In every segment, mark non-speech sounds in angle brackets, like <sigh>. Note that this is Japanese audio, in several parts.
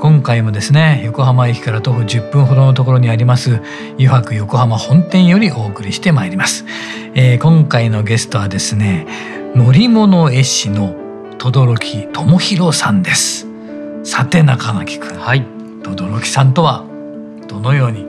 今回もですね横浜駅から徒歩10分ほどのところにあります湯泊横浜本店よりお送りしてまいります、えー、今回のゲストはですね乗り物絵師の轟智弘さんです。さて中垣くんはい。轟さんとはどのように？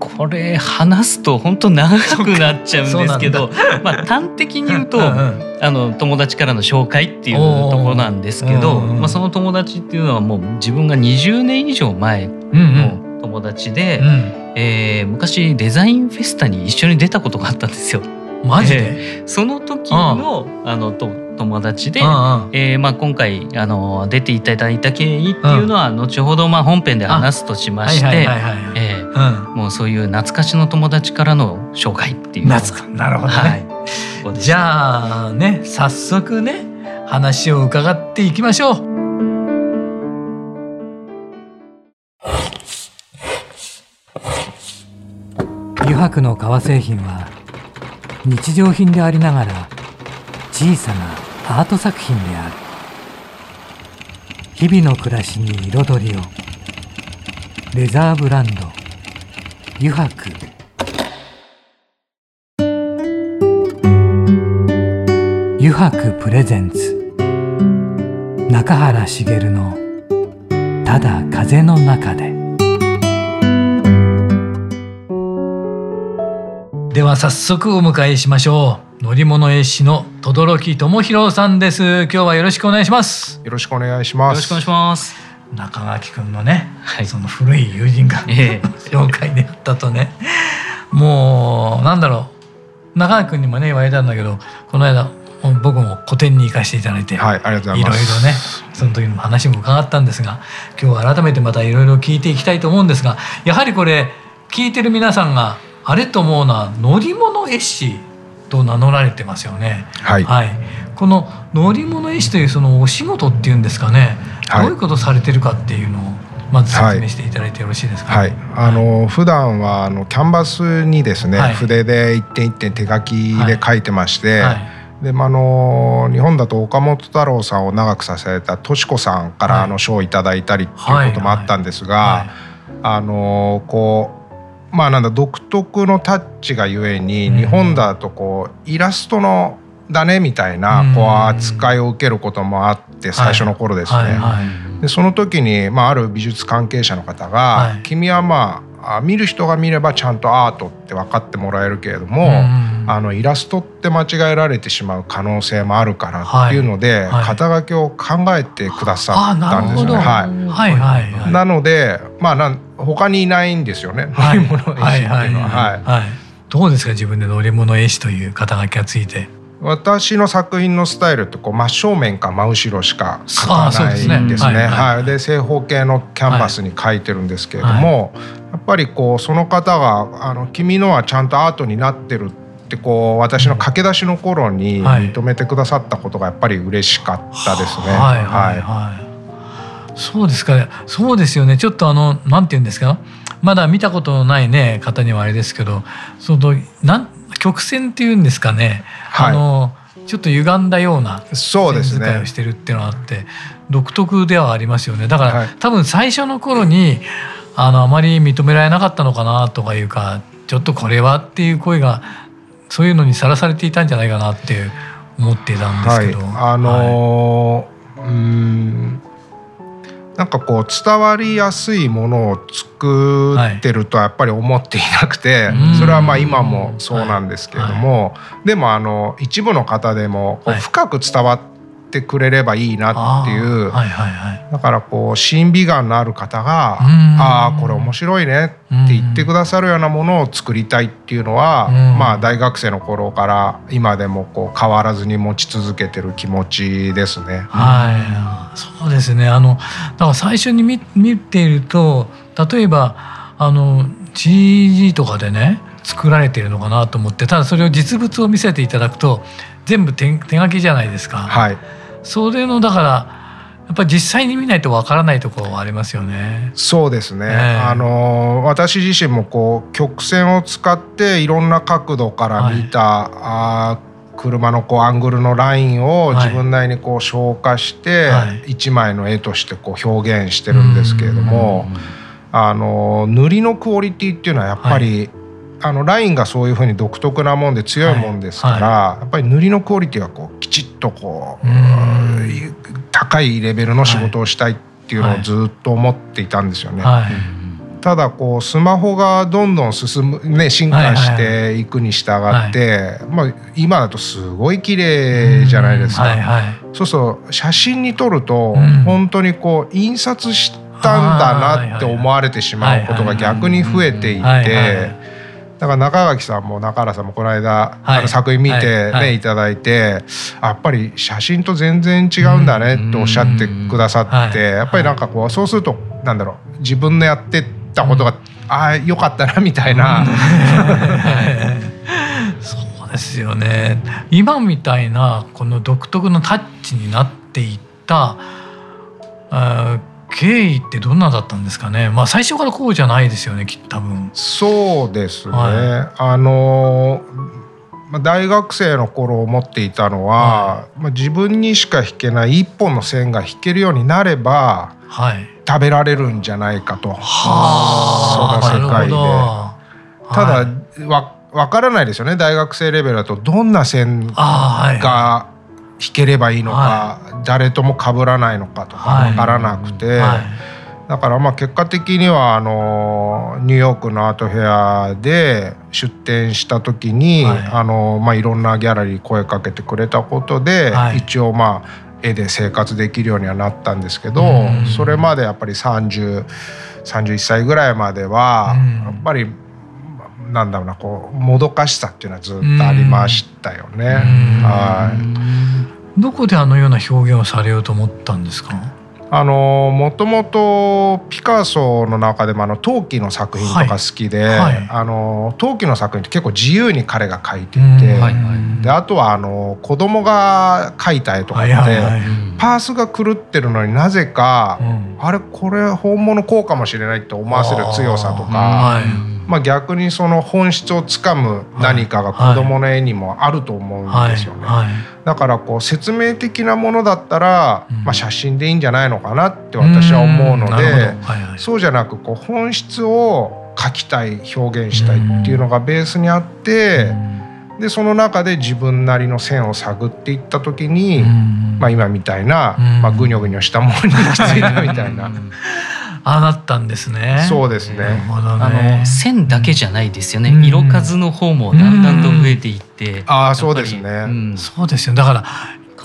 これ話すと本当長くなっちゃうんですけどまあ端的に言うとうん、あの友達からの紹介っていうところなんですけど、まあ、その友達っていうのはもう自分が20年以上前の友達で、うん。うん、えー、昔デザインフェスタに一緒に出たことがあったんですよ。マジで、えー、その時のあのと友達で、えーまあ、今回あの出ていただいた経緯っていうのは後ほどまあ本編で話すとしましてもうそういう懐かしの友達からの紹介っていうなるほどね、はい、じゃあね早速ね話を伺っていきましょう。油白の革製品は日常品でありながら小さなアート作品である。日々の暮らしに彩りを。レザーブランド油白。油白プレゼンツ。中原茂の「ただ風の中で」では早速お迎えしましょう。乗り物絵師の轟智弘さんです。今日はよろしくお願いします。よろしくお願いします。よろしくお願いします。中垣くんのね、はい、その古い友人が、えー、紹介であったとね。もうなんだろう。中垣くんにもね言われたんだけどこの間僕も個展に行かせていただいて、はい、ありがとうございます。いろいろねその時の話も伺ったんですが今日は改めてまたいろいろ聞いていきたいと思うんですがやはりこれ聞いてる皆さんがあれと思うのは乗り物絵師と名乗られてますよね。はい、はい、この乗り物絵師というそのお仕事っていうんですかね、はい、どういうことされてるかっていうのをまず説明していただいてよろしいですか、ね、はい、あの普段はあのキャンバスにですね、はい、筆で一点一点手書きで書いてまして。でまあの日本だと岡本太郎さんを長くさせたとし子さんからあの賞をいただいたりっていうこともあったんですが、あのこうまあなんだ独特のタッチがゆえに、日本だとこうイラストのだねみたいなこう扱いを受けることもあって最初の頃ですね。でその時に、まあ、ある美術関係者の方が「君はまあ見る人が見ればちゃんとアートって分かってもらえるけれども、あのイラストって間違えられてしまう可能性もあるからっていうので、肩書きを考えてくださったんですよね。はい、なのでまあなん他にいないんですよね、乗り物絵師っていうのは。はい。どうですか自分で乗り物絵師という肩書きがついて。私の作品のスタイルってこう真正面か真後ろしか描かないんですね。はい、で正方形のキャンバスに描いてるんですけれども、はい、やっぱりこうその方があの「君のはちゃんとアートになってる」ってこう私の駆け出しの頃に認めてくださったことがやっぱり嬉しかったですね。はい、はい。はい。そうですか、ね、そうですよね。ちょっとあのなんて言うんですか？まだ見たことのないね方にはあれですけどそのなん曲線っていうんですかね、はい、あのちょっと歪んだようなそうですね。をしてるっていうのがあって独特ではありますよね。だから、はい、多分最初の頃にあのあまり認められなかったのかなとかいうかちょっとこれはっていう声がそういうのにさらされていたんじゃないかなって思ってたんですけど。はい、あのー、うんなんかこう伝わりやすいものを作ってるとはやっぱり思っていなくて、それはまあ今もそうなんですけれども、でもあの一部の方でも深く伝わってってくれればいいなっていう、はいはいはい、だからこう審美眼のある方が「ああこれ面白いね」って言ってくださるようなものを作りたいっていうのはまあ大学生の頃から今でもこう変わらずに持ち続けてる気持ちですね。はい、そうですね。あのだから最初に見見ていると例えばあの GG とかでね作られているのかなと思ってただそれを実物を見せていただくと全部手手書きじゃないですか。はい、それのだからやっぱり実際に見ないとわからないところはありますよね。そうですね。えー、あの私自身もこう曲線を使っていろんな角度から見た、はい、あ車のこうアングルのラインを自分なりにこう消化して一枚の絵としてこう表現してるんですけれども、あの塗りのクオリティっていうのはやっぱり、あのラインがそういうふうに独特なもんで強いもんですから、やっぱり塗りのクオリティはこうきちっとこう高いレベルの仕事をしたいっていうのをずっと思っていたんですよね。ただこうスマホがどんどん進むね進化していくに従って、まあ今だとすごい綺麗じゃないですか。はいはい、そうそう写真に撮ると、本当にこう印刷したんだなって思われてしまうことが逆に増えていて。だから中垣さんも中原さんもこの間、はい、あの作品見てね、はい、い。ただいてやっぱり写真と全然違うんだねっておっしゃってくださって、やっぱりなんかこうそうするとなんだろう自分のやってたことが、ああよかったなみたいな。そうですよね。今みたいなこの独特のタッチになっていったあ経緯ってどんなだったんですかね？まあ最初からこうじゃないですよね。きっと多分。そうですね。はい、あのまあ大学生の頃思っていたのは、はい、まあ自分にしか引けない一本の線が引けるようになれば、はい、食べられるんじゃないかと。はあ、その世界で。ただ、わわからないですよね。大学生レベルだとどんな線が弾ければいいのか、はい、誰とも被らないのかとか分からなくて、はい、だからまあ結果的にはあのニューヨークのアートフェアで出展した時に、はい。あのまあ、いろんなギャラリー声かけてくれたことで、一応まあ絵で生活できるようにはなったんですけど、それまでやっぱり30 31歳ぐらいまではやっぱりなんだろうなこうもどかしさっていうのはずっとありましたよね。はいどこであのような表現をされようと思ったんですか？あのもともとピカソの中でもあの陶器の作品とか好きで、はい。はい、あの陶器の作品って結構自由に彼が描いていて、はいはい、であとはあの子供が描いた絵とかって、はいはい、パースが狂ってるのになぜか、うん、あれこれ本物こうかもしれないって思わせる強さとか。まあ、逆にその本質をつかむ何かが子どもの絵にもあると思うんですよね。だからこう説明的なものだったら、まあ、写真でいいんじゃないのかなって私は思うのでそうじゃなくこう本質を描きたい表現したいっていうのがベースにあってでその中で自分なりの線を探っていった時に、まあ、今みたいな、まあ、ぐにょぐにょしたものに行き着いたみたいな。あなったんですね。そうですね。ねあの線だけじゃないですよね。うん、色数の方もだんだんと増えていって。ああ、そうですね、うん、そうですよ。だから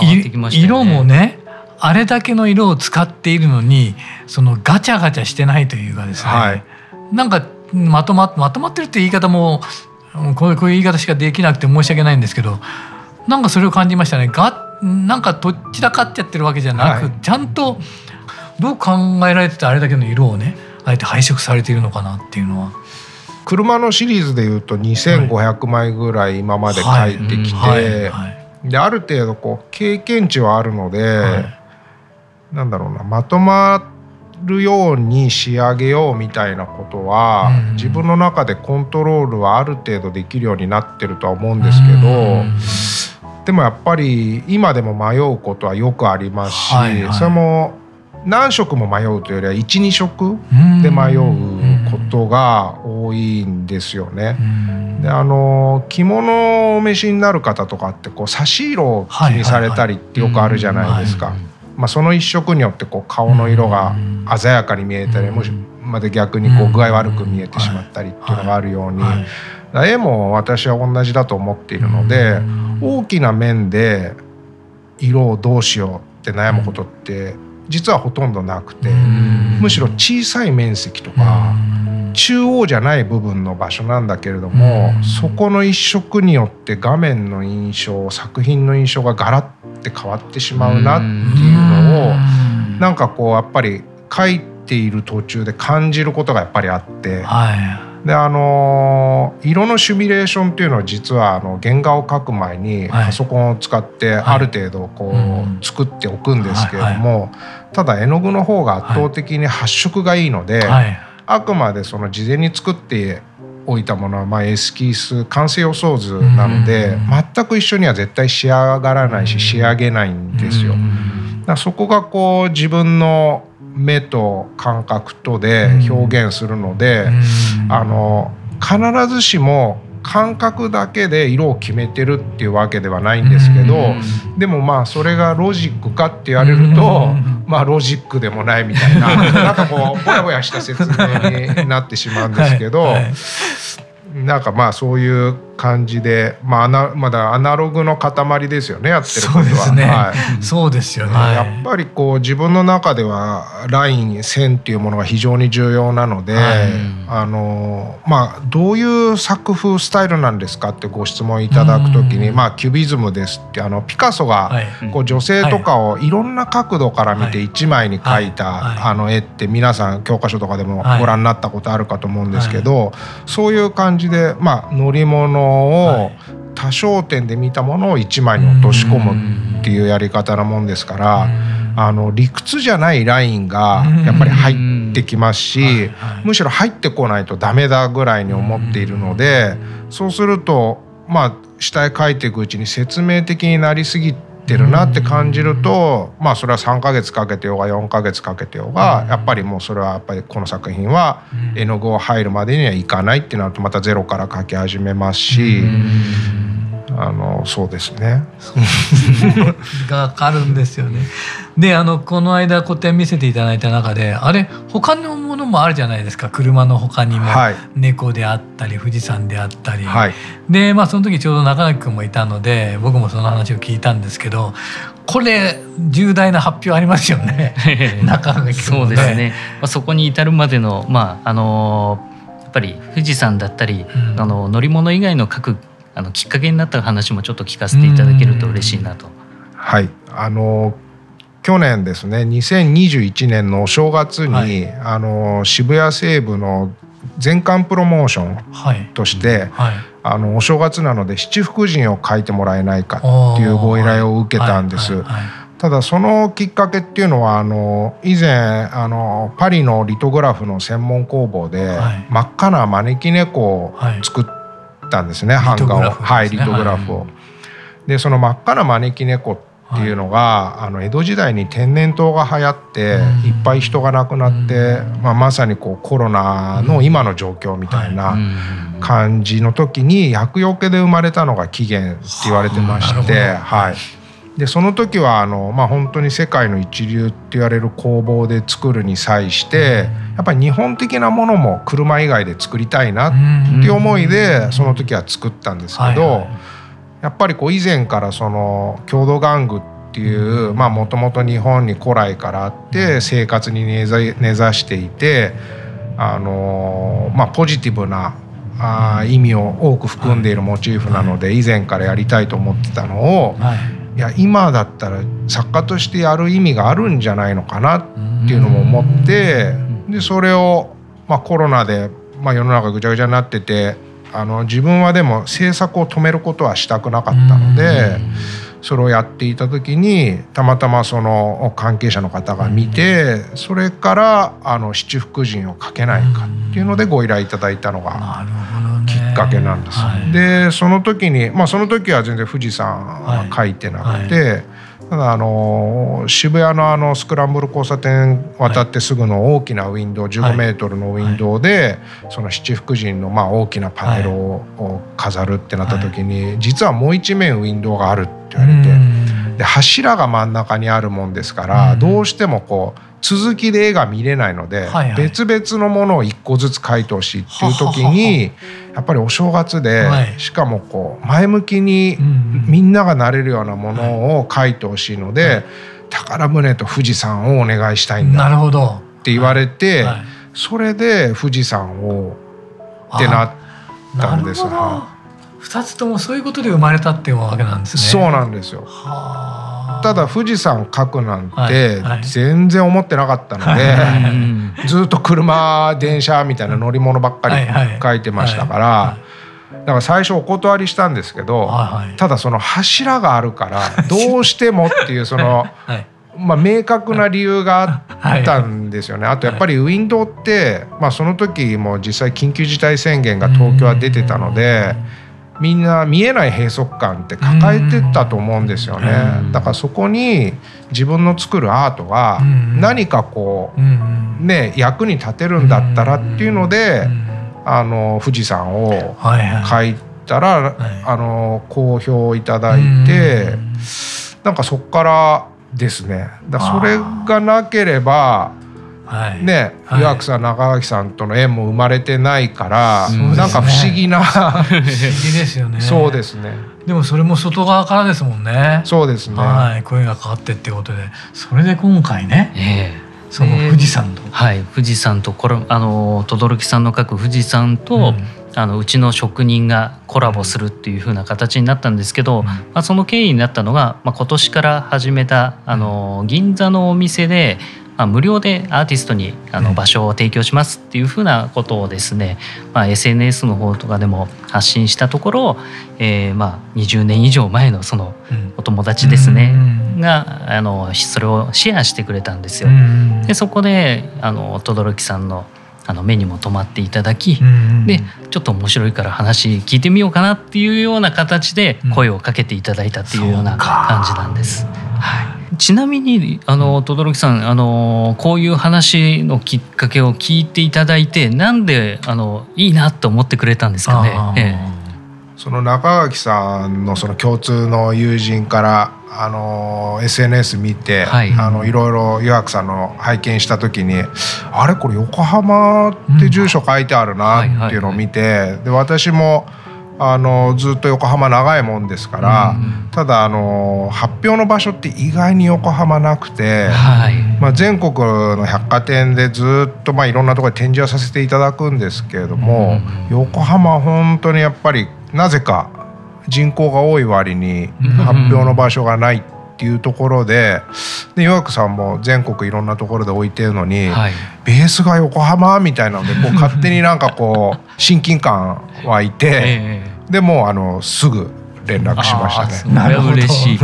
ね、色もね、あれだけの色を使っているのに、そのガチャガチャしてないというかですね。はい、なんかまとままとまってるって言い方もこういうこういう言い方しかできなくて申し訳ないんですけど、なんかそれを感じましたね。がなんかどちらかっちゃってるわけじゃなく、はい、ちゃんと。どう考えられててあれだけの色をねあえて配色されているのかなっていうのは。車のシリーズでいうと2,500枚ぐらい今まで書いてきて、である程度こう経験値はあるので、はい、なんだろうなまとまるように仕上げようみたいなことは、うん、自分の中でコントロールはある程度できるようになってるとは思うんですけど、うん、でもやっぱり今でも迷うことはよくありますし、はいはい、それも何色も迷うというよりは12色で迷うことが多いんですよね。であの着物をお召しになる方とかってこう差し色を気にされたりってよくあるじゃないですか。まあ、その一色によってこう顔の色が鮮やかに見えたりもしまで逆にこう具合悪く見えてしまったりっていうのがあるように絵も私は同じだと思っているので大きな面で色をどうしようって悩むことって実はほとんどなくてむしろ小さい面積とか中央じゃない部分の場所なんだけれどもそこの一色によって画面の印象作品の印象がガラッて変わってしまうなっていうのをなんかこうやっぱり書いている途中で感じることがやっぱりあって。はいであの色のシミュレーションっていうのは実はあの原画を描く前にパソコンを使ってある程度こう作っておくんですけれどもただ絵の具の方が圧倒的に発色がいいのであくまでその事前に作っておいたものはまあエスキース完成予想図なので全く一緒には絶対仕上がらないし仕上げないんですよ。だそこがこう自分の目と感覚とで表現するので、あの必ずしも感覚だけで色を決めてるっていうわけではないんですけど、でもまあそれがロジックかって言われると、まあロジックでもないみたいな <laughs> なんかこうぼやぼやした説明になってしまうんですけど、なんかまあそういう感じで、まあ、まだアナログの塊ですよねやってることは。そうですね、はい、<laughs> そうですよね。やっぱりこう自分の中ではライン線っていうものが非常に重要なので、はい、あのまあ、どういう作風スタイルなんですかってご質問いただく時に、まあ、キュビズムですってあのピカソがこう女性とかをい。ろんな角度から見て一枚に描いたあの絵って皆さん教科書とかでもご覧になったことあるかと思うんですけど、そういう感じで、まあ、乗り物を多焦点で見たものを1枚に落とし込むっていうやり方なもんですからあの理屈じゃないラインがやっぱり入ってきますしむしろ入ってこないとダメだぐらいに思っているのでそうするとまあ下へ描いていくうちに説明的になりすぎて。ってるなって感じるとまあそれは3ヶ月かけてようが4ヶ月かけてようがやっぱりもうそれはやっぱりこの作品は絵の具を入るまでにはいかないってなるとまたゼロから描き始めますし。あのそうですね。<laughs> がかるんですよね。であのこの間個展見せていただいた中であれ他のものもあるじゃないですか。車の他にも、はい、猫であったり富士山であったり、はい、でまあその時ちょうど中垣君もいたので僕もその話を聞いたんですけどこれ重大な発表ありますよね。<laughs> 中垣君、ね、そうですね、まあ、そこに至るまでのまああのやっぱり富士山だったり、うん、あの乗り物以外の各あのきっかけになった話もちょっと聞かせていただけると嬉しいなと。はい。あの去年ですね2021年のお正月に、はい、あの渋谷西部の全館プロモーションとして、はい、あのお正月なので七福神を書いてもらえないかっていうご依頼を受けたんです。ただそのきっかけっていうのはあの以前あのパリのリトグラフの専門工房で、真っ赤な招き猫を作ったんですね、版画を、はい、リトグラフを。でその真っ赤な招き猫っていうのが、はい、あの江戸時代に天然痘が流行って、いっぱい人が亡くなって、まあ、まさにこうコロナの今の状況みたいな感じの時に厄除けで生まれたのが起源って言われてまして、はい、でその時はあの、まあ、本当に世界の一流って言われる工房で作るに際してやっぱり日本的なものも車以外で作りたいなっていう思いでその時は作ったんですけど。やっぱりこう以前からその郷土玩具っていうもともと日本に古来からあって生活に根ざしていてあの、まあ、ポジティブなあ意味を多く含んでいるモチーフなので以前からやりたいと思ってたのを、いや今だったら作家としてやる意味があるんじゃないのかなっていうのも思ってでそれを、まあ、コロナで、まあ、世の中ぐちゃぐちゃになっててあの自分はでも制作を止めることはしたくなかったので。それをやっていた時にたまたまその関係者の方が見てそれからあの七福神をかけないかっていうのでご依頼いただいたのがきっかけなんです。でその時にまあその時は全然富士山は書い。てなくて、ただあの渋谷のあのスクランブル交差点渡ってすぐの大きなウィンドウ15メートルのウィンドウでその七福神のまあ大きなパネルを飾るってなった時に実はもう一面ウィンドウがあるって言われてで柱が真ん中にあるもんですからどうしてもこう続きで絵が見れないので、はいはい、別々のものを一個ずつ描いてほしいっていう時にやっぱりお正月で、はい、しかもこう前向きにみんながなれるようなものを描いてほしいので、はい、宝船と富士山をお願いしたいんだって言われて、はい、それで富士山をってなったんです。二つともそういうことで生まれたっていうわけなんですね。そうなんですよ。はただ富士山描くなんて全然思ってなかったので、<laughs> ずっと車電車みたいな乗り物ばっかり描いてましたから。だから最初お断りしたんですけど、ただその柱があるからどうしてもっていうその、<laughs> まあ、明確な理由があったんですよね。あとやっぱりウィンドウって、まあ、その時も実際緊急事態宣言が東京は出てたので。みんな見えない閉塞感って抱えてたと思うんですよね。だからそこに自分の作るアートが何かこうね役に立てるんだったらっていうのであの富士山を描いたらあの好評いただいてなんかそこからですね。だそれがなければはい、ね、はい、岩城さん中垣さんとの縁も生まれてないから、うなんか不思議な不思議ですよね。そうですね。でもそれも外側からですもんね。そうですね。はい。声がかかってってことで。それで今回ね、えーその富士山と、えー、はい。富士山とこれあの轟さんの書く富士山と、うん。あのうちの職人がコラボするっていう風な形になったんですけど、うん、まあ、その経緯になったのが、まあ、今年から始めたあの銀座のお店でまあ、無料でアーティストにあの場所を提供しますっていうふうなことをですね、まあ、SNS の方とかでも発信したところ、えー、まあ20年以上前のそのお友達ですね、があのそれをシェアしてくれたんですよ。でそこであの轟さんのあの目にも留まっていただき、でちょっと面白いから話聞いてみようかなっていうような形で声をかけていただいたっていうような感じなんです。はいちなみにあの轟さんあのこういう話のきっかけを聞いていただいてなんであのいいなと思ってくれたんですかね？ええその中垣さんのその共通の友人からあの SNS 見て、はい、あのいろいろ湯涌さんの拝見した時にあれこれ横浜って住所書いてあるなっていうのを見て、で私も。あのずっと横浜長いもんですから、うん、ただあの発表の場所って意外に横浜なくて、はい、まあ、全国の百貨店でずっとまあいろんなところで展示はさせていただくんですけれども、うん、横浜は本当にやっぱりなぜか人口が多い割に発表の場所がないっていうところでで岩城さんも全国いろんなところで置いてるのに、はい、ベースが横浜みたいなのでこう勝手になんかこう <laughs> 親近感湧いて、えー、でもあのすぐ連絡しましたね。なるほど。嬉し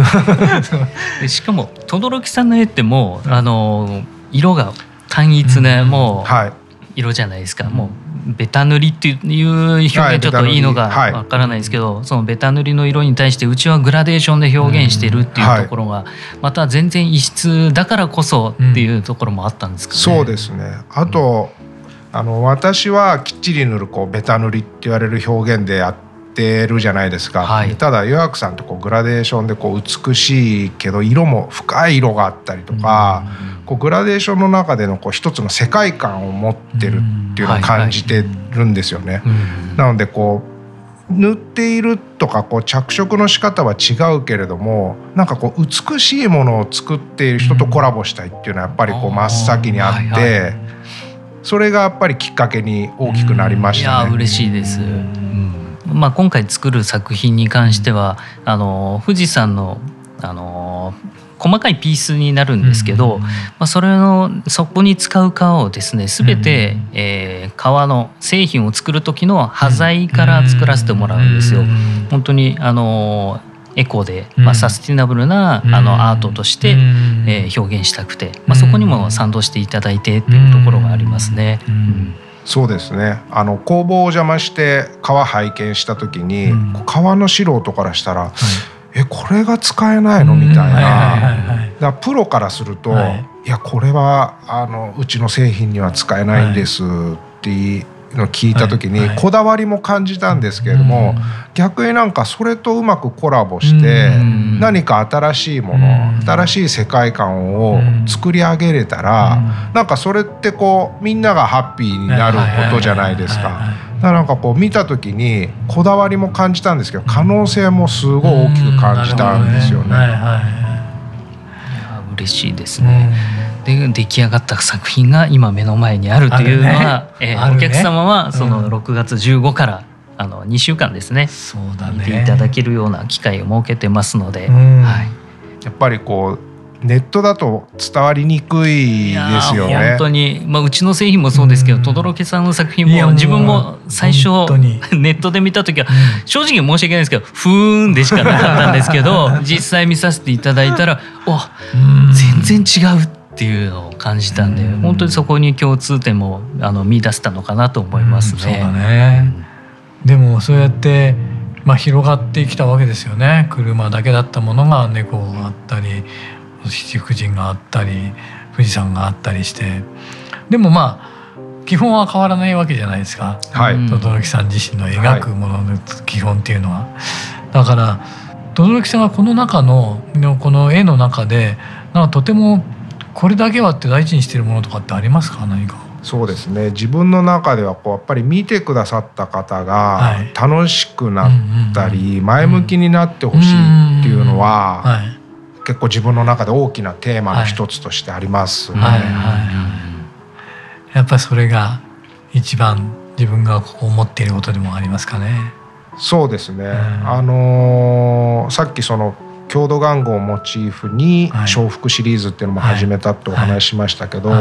い。<laughs> しかも轟さんの絵ってもうあの色が単一ね、うん、もう色じゃないですか、もうベタ塗りっていう表現ちょっといいのがわからないですけど、はい、そのベタ塗りの色に対してうちはグラデーションで表現してるっていうところがまた全然異質だからこそっていうところもあったんですかね。そうですね。あと、あの私はきっちり塗るこうベタ塗りって言われる表現でやってるじゃないですか、はい、ただヨアクさんとこうグラデーションでこう美しいけど色も深い色があったりとか、こうグラデーションの中でのこう一つの世界観を持ってるっていうのを感じてるんですよね。なのでこう塗っているとかこう着色の仕方は違うけれどもなんかこう美しいものを作っている人とコラボしたいっていうのはやっぱりこう真っ先にあって、それがやっぱりきっかけに大きくなりましたね。い嬉しいです、まあ、今回作る作品に関してはあの富士山のあの細かいピースになるんですけど、まあ、それのそこに使う革をですね全て、えー、革の製品を作る時の端材から作らせてもらうんですよ。本当にあのエコで、まあ、サスティナブルな、あのアートとして、えー、表現したくて、まあ、そこにも賛同していただいてっていうところがありますね。うんそうですね。あの工房を邪魔して革拝見した時に、うん、革の素人からしたら、はい。えこれが使えないの？みたいな、だプロからすると、はい、いやこれはあのうちの製品には使えないんですってのを聞いた時に、こだわりも感じたんですけれども、逆になんかそれとうまくコラボして、何か新しいもの、新しい世界観を作り上げれたら、うなんかそれってこうみんながハッピーになることじゃないですか。だなんかこう見た時にこだわりも感じたんですけど可能性もすごい大きく感じたんですよね。嬉しいですね。で出来上がった作品が今目の前にあるというのは、ね。えーね、お客様はその6月15から、あの2週間ですね。そうだね。見ていただけるような機会を設けてますので、はい、やっぱりこうネットだと伝わりにくいですよね。本当に、まあ、うちの製品もそうですけど轟さんの作品も自分も最初 <laughs> ネットで見た時は正直申し訳ないですけどふーんでしかなかったんですけど <laughs> 実際見させていただいたらわ全然違うっていうのを感じたんで本当にそこに共通点もあの見出したのかなと思いますね。そうだね。でもそうやってまあ、広がってきたわけですよね。車だけだったものが猫があったり七福神があったり富士山があったりして。でもまあ基本は変わらないわけじゃないですか、はい、轟さん自身の描くものの基本っていうのは。だから轟さんがこの中のこの絵の中でなんかとてもこれだけはって大事にしてるものとかってありますか？何か。そうですね。自分の中ではこうやっぱり見てくださった方が楽しくなったり前向きになってほしいっていうのは結構自分の中で大きなテーマの一つとしてありますね。やっぱりそれが一番自分が思っていることでもありますかね。そうですね、うん、あのー、さっきその郷土玩具をモチーフに笑福シリーズっていうのも始めたってお話しましたけど、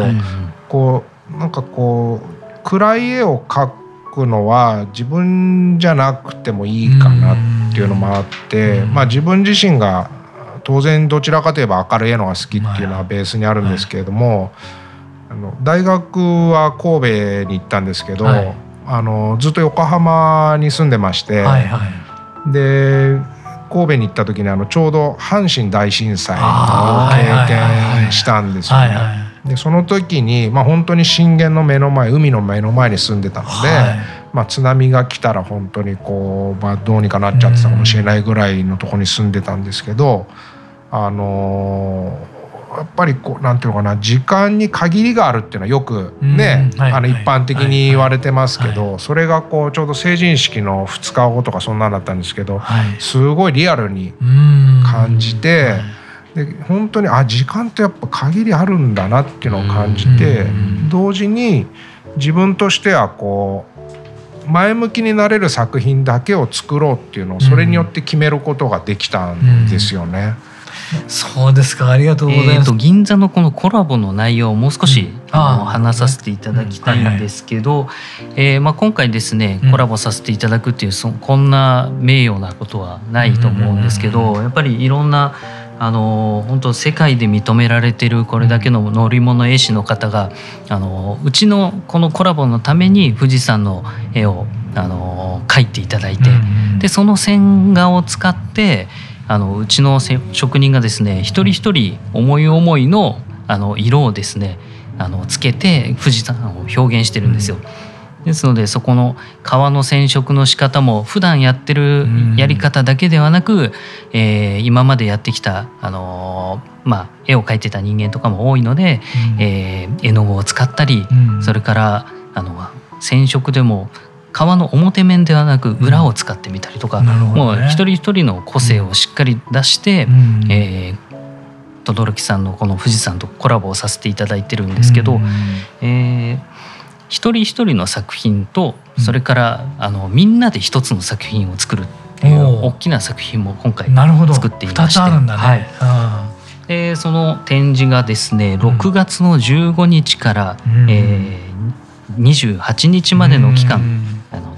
こうなんかこう暗い絵を描くのは自分じゃなくてもいいかなっていうのもあって、まあ自分自身が当然どちらかといえば明るい絵のが好きっていうのはベースにあるんですけれども、あの大学は神戸に行ったんですけど、あのずっと横浜に住んでまして、で神戸に行った時にあのちょうど阪神大震災を経験したんですよね。でその時に、まあ、本当に震源の目の前海の目の前に住んでたので、はい、まあ、津波が来たら本当にこう、まあ、どうにかなっちゃってたかもしれないぐらいのとこに住んでたんですけど。あのやっぱりこうなんていうのかな時間に限りがあるっていうのはよくね、はい、あの一般的に言われてますけど、それがこうちょうど成人式の2日後とかそんなんだったんですけど、すごいリアルに感じて。で本当にあ時間ってやっぱ限りあるんだなっていうのを感じて同時に自分としてはこう前向きになれる作品だけを作ろうっていうのをそれによって決めることができたんですよね。そうですか。ありがとうございます、えーと、銀座のこのコラボの内容をもう少し、うん、あの話させていただきたいんですけど、えまあ、今回ですねコラボさせていただくっていうそこんな名誉なことはないと思うんですけど、やっぱりいろんなあの本当世界で認められてるこれだけの乗り物絵師の方があのうちのこのコラボのために富士山の絵をあの描いていただいて、でその線画を使ってあのうちの職人がですね一人一人思い思いのあの色をですねあのつけて富士山を表現してるんですよ。ですのでそこの革の染色の仕方も普段やってるやり方だけではなく、えー、今までやってきた、あのー、まあ、絵を描いてた人間とかも多いので、うん、えー、絵の具を使ったり、うん、それからあの染色でも皮の表面ではなく裏を使ってみたりとか、うんね、もう一人一人の個性をしっかり出して、うん、えー、轟さんのこの富士山とコラボをさせていただいてるんですけど、うん、えー、一人一人の作品とそれから、あのみんなで一つの作品を作るっていう大きな作品も今回作っていまして。ね、はい、でその展示がですね6月の15日から、うん、えー、28日までの期間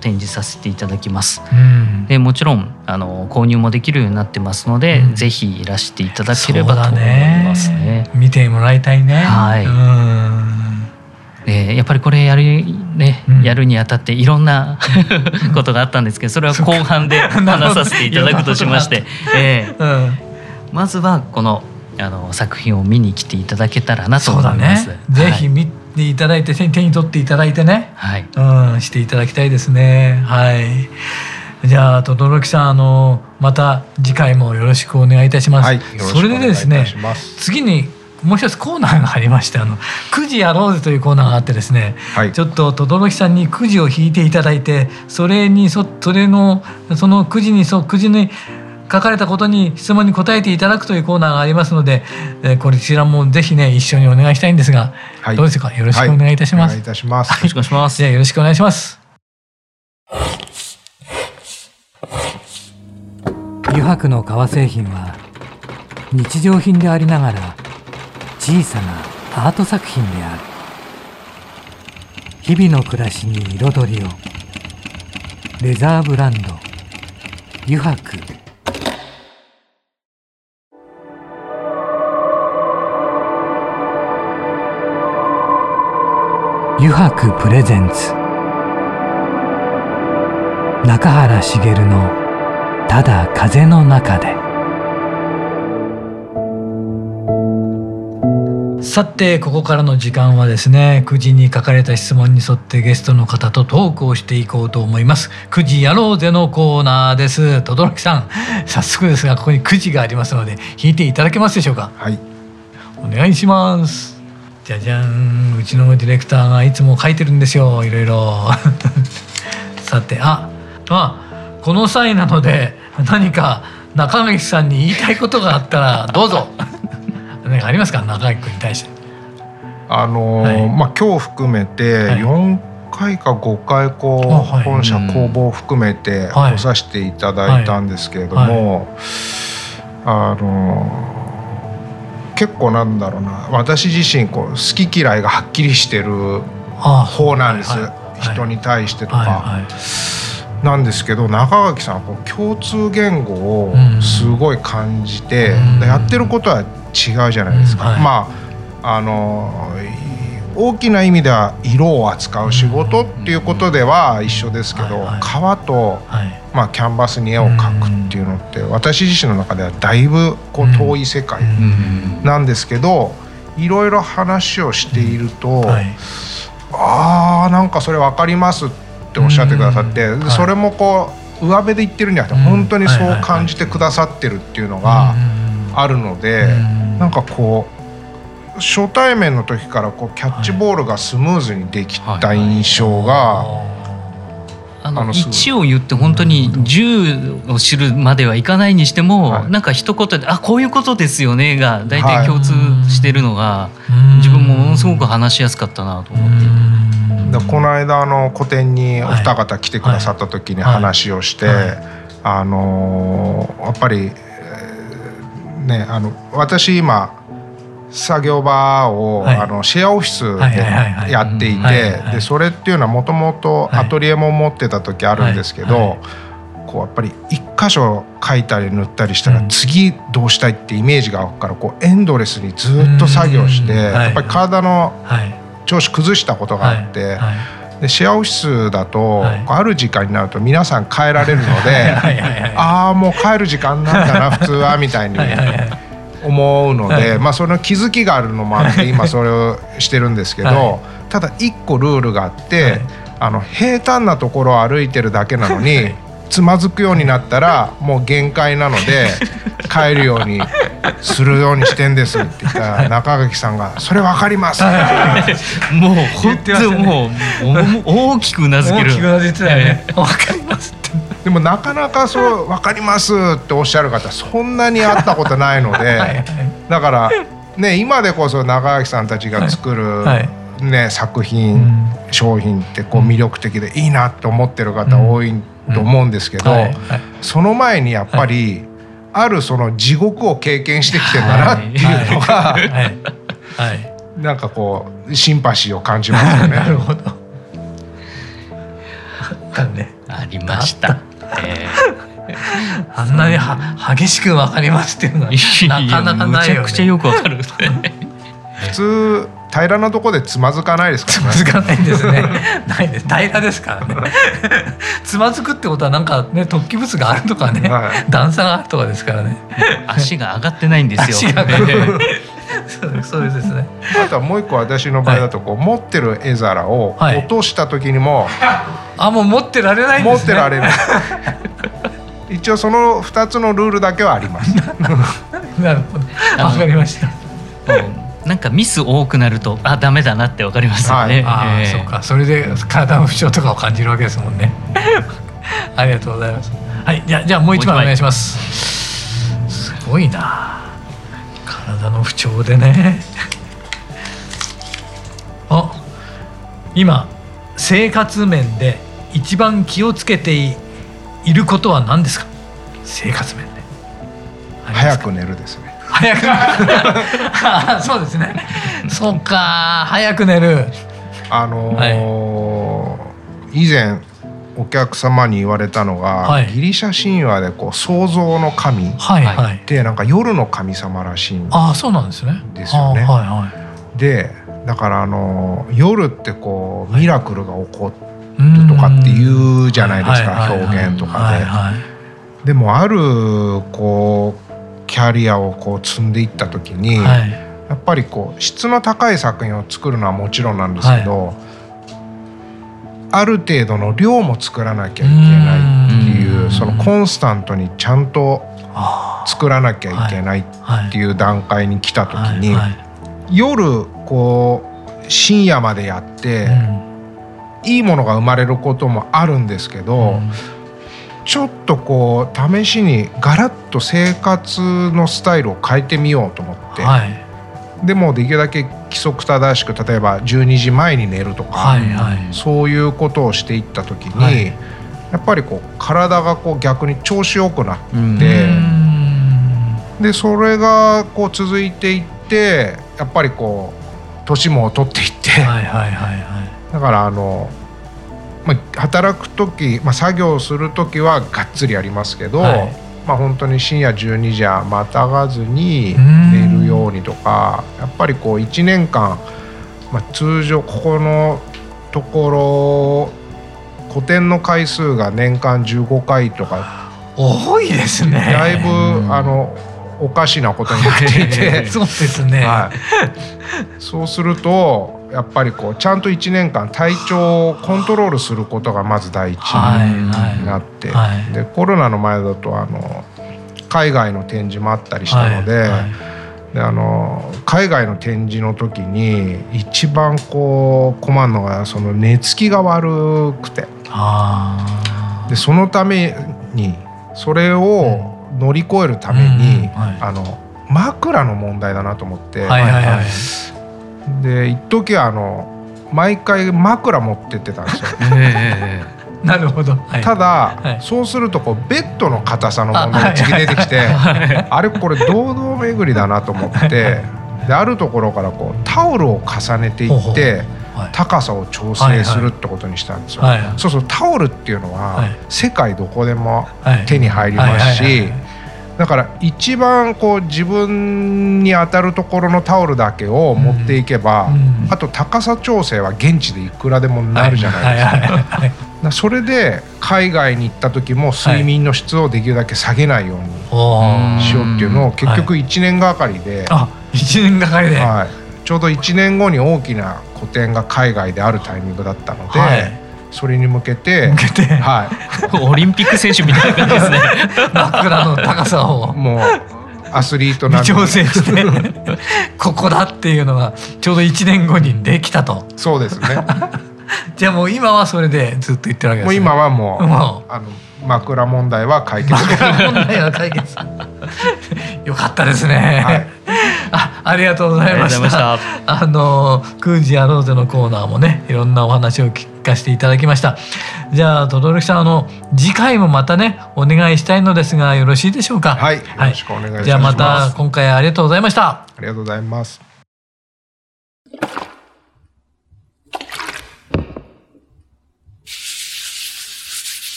展示させていただきます。うん、でもちろんあの購入もできるようになってますので、うん、ぜひいらしていただければと思いますね。ね。見てもらいたいね。はい。えー、やっぱりこれやるね、うん、やるにあたっていろんなことがあったんですけどそれは後半で <laughs> 話させていただくとしまして、えー、うん、まずはこのあの作品を見に来ていただけたらなと思います。ね、ぜひ見ていただいて手に取っていただいてね、はい、うん、していただきたいですね。はい。じゃあ轟さんあのまた次回もよろしくお願いいたします。はい、それでですね次にもう一つコーナーがありましてあのくじやろうぜというコーナーがあってですね、はい、ちょっと轟さんにくじを引いていただいてそれにそそれのそのくじにそくじに書かれたことに質問に答えていただくというコーナーがありますので、えー、こちらもぜひね一緒にお願いしたいんですが、はい、どうですか？よろしくお願いいたします。はい、お願いいたします。よろしくお願いします。じゃよろしくお願いします。油白の革製品は日常品でありながら小さなアート作品である日々の暮らしに彩りをレザーブランド油白油白プレゼンツ。中原茂の「ただ風の中で」さてここからの時間はですね9時に書かれた質問に沿ってゲストの方とトークをしていこうと思います。9時やろうぜのコーナーです。轟さん早速ですがここに9時がありますので弾いていただけますでしょうか？はい。お願いしますじゃじゃん。うちのディレクターがいつも書いてるんですよ。いろいろ。<laughs> さてああこの際なので何か中垣さんに言いたいことがあったらどうぞ。<laughs> 何かありますか？中垣君に対して。あのーはい、まあ今日含めて4回か5回こう、はい、本社工房含めて来させていただいたんですけれども、あのー、結構なんだろうな。私自身こう好き嫌いがはっきりしてる方なんです、人に対してとか。なんですけど中垣さんこう共通言語をすごい感じて、やってることは違うじゃないですか。まああの大きな意味では色を扱う仕事っていうことでは一緒ですけど、革と、まあ、キャンバスに絵を描くっていうのって私自身の中ではだいぶこう遠い世界なんですけどいろいろ話をしていると、ああなんかそれ分かりますっておっしゃってくださって、はい、それもこう上辺で言ってるんじゃなくて、本当にそう感じてくださってるっていうのがあるので、なんかこう初対面の時からこうキャッチボールがスムーズにできた印象が。あの1を言って本当に10を知るまではいかないにしても、はい、なんか一言で「あこういうことですよね」が大体共通してるのが、自分もものすごく話しやすかったなと思って。でこの間の個展にお二方来てくださった時に話をして、あのやっぱり、ねあの私今作業場を、はい、あのシェアオフィスでやっていてでそれっていうのはもともとアトリエも持ってた時あるんですけど、こうやっぱり一箇所描いたり塗ったりしたら次どうしたいってイメージが湧くからこうエンドレスにずっと作業してやっぱり体の調子崩したことがあって、でシェアオフィスだと、ある時間になると皆さん帰られるのでああもう帰る時間なんだな普通はみたいに思うので、まあその気づきがあるのもあって <laughs> 今それをしてるんですけど、ただ一個ルールがあって、あの平坦なところを歩いてるだけなのに。つまずくようになったらもう限界なので <laughs> 帰るようにするようにしてんですって言ったら中垣さんが「それ分かります」もう本当もう大きくうなずける。大きくうなずいてたよね。分かりますでもなかなかそう「分かります」っておっしゃる方そんなに会ったことないので <laughs> だからね今でこそ中垣さんたちが作る、ね、作品、商品ってこう魅力的でいいなって思ってる方多いと思うんですけど、その前にやっぱり、あるその地獄を経験してきてんだなっていうのが、<laughs> なんかこうシンパシーを感じますよね。<laughs> なるほど。ありました。えー、あんなには激しくわかりますっていうのはなかなかないよ、ね、めちゃくちゃよくわかる。<laughs> 普通平らなとこでつまずかないですから、ね、つまずかないんですね。ないです平らですからね。つまずくってことはなんかね突起物があるとかね、はい、段差があるとかですからね。足が上がってないんですよ。足が上がる <laughs> そうですね。あとはもう一個私の場合だとこう、はい、持ってる絵皿を落とした時にも、はい、あもう持ってられないんですね。持ってられない。<laughs> 一応その2つのルールだけはあります。なるほど。わかりました。なんかミス多くなるとあダメだなってわかりますよね。はい、あ、えー、そうか。それで体の不調とかを感じるわけですもんね。<laughs> ありがとうございます。はいじゃじゃあもう一枚お願いします。すごいな体の不調でね。<laughs> あ今生活面で一番気をつけていることは何ですか？生活面で。早く寝るですね。早く。<laughs> そうですね。そうか早く寝る。あのーはい、以前お客様に言われたのが、はい、ギリシャ神話でこう創造の神ってなんか夜の神様らしいんですよね。あそうなんですね。ですよね。はいはい、でだからあの夜ってこうミラクルが起こるとかって言うじゃないですか表現とかで。でもあるこうキャリアをこう積んでいった時に、はい、やっぱりこう質の高い作品を作るのはもちろんなんですけど、はい、ある程度の量も作らなきゃいけないっていうそのコンスタントにちゃんと作らなきゃいけないっていう段階に来た時に、夜こう深夜までやって、いいものが生まれることもあるんですけど、ちょっとこう試しにガラッと生活のスタイルを変えてみようと思って、はい、でもできるだけ規則正しく例えば12時前に寝るとか、はいはい、そういうことをしていった時に、はい、やっぱりこう体がこう逆に調子よくなってでそれがこう続いていってやっぱりこう年も取っていって、はいはいはいはい、だからあのまあ、働く時、まあ、作業する時はがっつりやりますけど、はい、まあ、本当に深夜12時はまたがずに寝るようにとかやっぱりこう1年間、まあ、通常ここのところ古典の回数が年間15回とか多いですね。だいぶあのおかしなことになっていて。<laughs> そうですね、はい、そうするとやっぱりこうちゃんと1年間体調をコントロールすることがまず第一になって、はい。はい、でコロナの前だとあの海外の展示もあったりしたのではいはい、であの海外の展示の時に一番こう困るのがその寝つきが悪くて。でそのためにそれを乗り越えるために、あの枕の問題だなと思って。はいはいはいで一時あの毎回枕持ってってたんですよ。<laughs> えー、なるほど、はい、ただ、はい、そうするとこうベッドの硬さの問題が次出てきてあれこれ堂々巡りだなと思ってであるところからこうタオルを重ねていって。高さを調整するってことにしたんですよ。そうそうタオルっていうのは世界どこでも手に入りますしだから一番こう自分に当たるところのタオルだけを持っていけば、うんうん、あと高さ調整は現地でいくらでもなるじゃないですか。それで海外に行った時も睡眠の質をできるだけ下げないようにしようっていうのを結局1年がかりで、はい、1年がかりで、はい、ちょうど1年後に大きな個展が海外であるタイミングだったので。はいそれに向けて向けて、はい、<laughs> オリンピック選手みたいな感じですね。<laughs> 枕の高さを。もうアスリートなん調整して <laughs> ここだっていうのがちょうど1年後にできたと。そうですね。じゃあもう今はそれでずっと言ってるわけです、ね、もう今はもうもう。あの枕問題は解決。枕問題は解決。よかったですね、はい、あありがとうございました。あの空時やろうぜのコーナーもねいろんなお話を聞かせていただきました。じゃあ轟さんあの次回もまたねお願いしたいのですがよろしいでしょうか？はい、よろしくお願いします、じゃあまた今回ありがとうございました。ありがとうございます。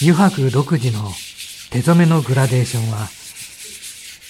油白独自の手染めのグラデーションは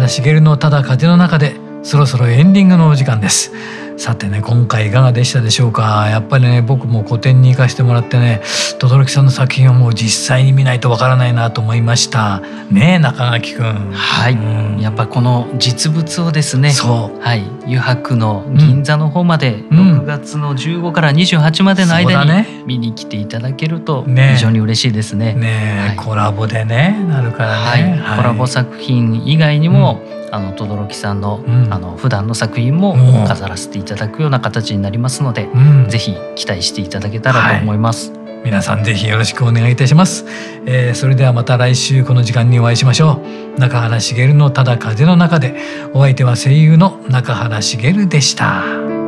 原茂のただ風の中でそろそろエンディングのお時間です。さてね今回いかがでしたでしょうか？やっぱりね僕も個展に行かせてもらってね轟さんの作品をもう実際に見ないとわからないなと思いました。ね中垣くんはい、うん、やっぱこの実物をですねそう。はい。油白の銀座の方まで6月の15から28までの間に見に来ていただけると非常に嬉しいですね。ね、ねはい、コラボでねなるからね、はい、コラボ作品以外にも、うん。あの轟さんの,、あの普段の作品も飾らせていただくような形になりますので、うん、ぜひ期待していただけたらと思います。はい、皆さんぜひよろしくお願いいたします、えー、それではまた来週この時間にお会いしましょう。中原茂のただ風の中で。お相手は声優の中原茂でした